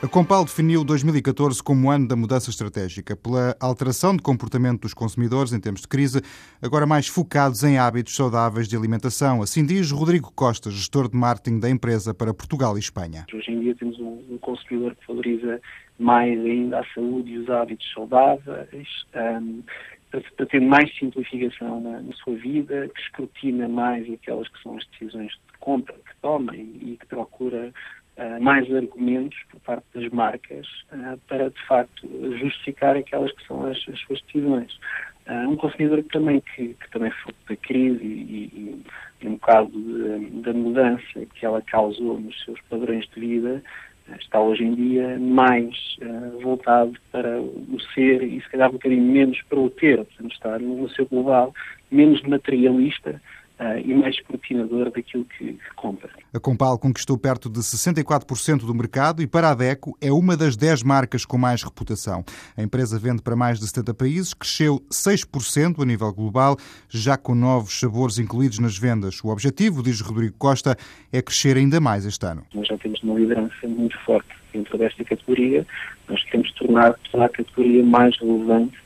A Compal definiu 2014 como ano da mudança estratégica, pela alteração de comportamento dos consumidores em tempos de crise, agora mais focados em hábitos saudáveis de alimentação. Assim diz Rodrigo Costa, gestor de marketing da empresa para Portugal e Espanha. Hoje em dia temos um, consumidor que valoriza mais ainda a saúde e os hábitos saudáveis, para ter mais simplificação na, sua vida, que escrutina mais aquelas que são as decisões de compra que toma e que procura uh, mais argumentos por parte das marcas uh, para, de facto, justificar aquelas que são as, as suas decisões. Uh, um consumidor que também, que, que também foi da crise e, e, e um bocado da mudança que ela causou nos seus padrões de vida, está hoje em dia mais uh, voltado para o ser e se calhar um bocadinho menos para o ter, portanto está no seu global menos materialista uh, e mais escrutinador daquilo que, que compra. A Compal conquistou perto de 64% do mercado e para a DECO é uma das 10 marcas com mais reputação. A empresa vende para mais de 70 países, cresceu 6% a nível global, já com novos sabores incluídos nas vendas. O objetivo, diz Rodrigo Costa, é crescer ainda mais este ano. Nós já temos uma liderança muito forte dentro desta categoria. Nós temos tornado toda a categoria mais relevante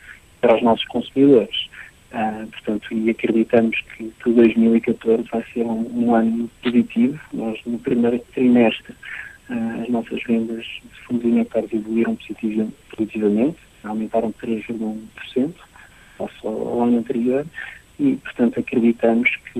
para os nossos consumidores. Uh, portanto, e acreditamos que, que 2014 vai ser um, um, ano positivo. Nós, no primeiro trimestre, uh, as nossas vendas de fundos imobiliários evoluíram positivamente, aumentaram 3,1% face ao, ano anterior e, portanto, acreditamos que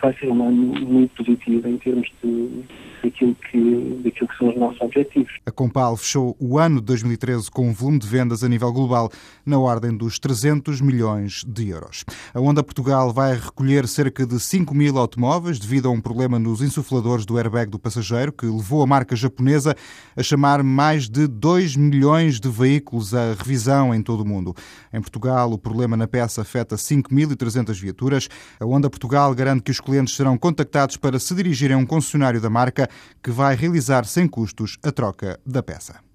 vai ser um ano muito positivo em termos de daquilo que, daquilo que são os nossos objetivos. A Compal fechou o ano de 2013 com um volume de vendas a nível global na ordem dos 300 milhões de euros. A Honda Portugal vai recolher cerca de 5 mil automóveis devido a um problema nos insufladores do airbag do passageiro que levou a marca japonesa a chamar mais de 2 milhões de veículos à revisão em todo o mundo. Em Portugal, o problema na peça afeta 5.300 viaturas. A Honda Portugal garante que os clientes serão contactados para se dirigirem a um concessionário da marca que vai realizar sem custos a troca da peça.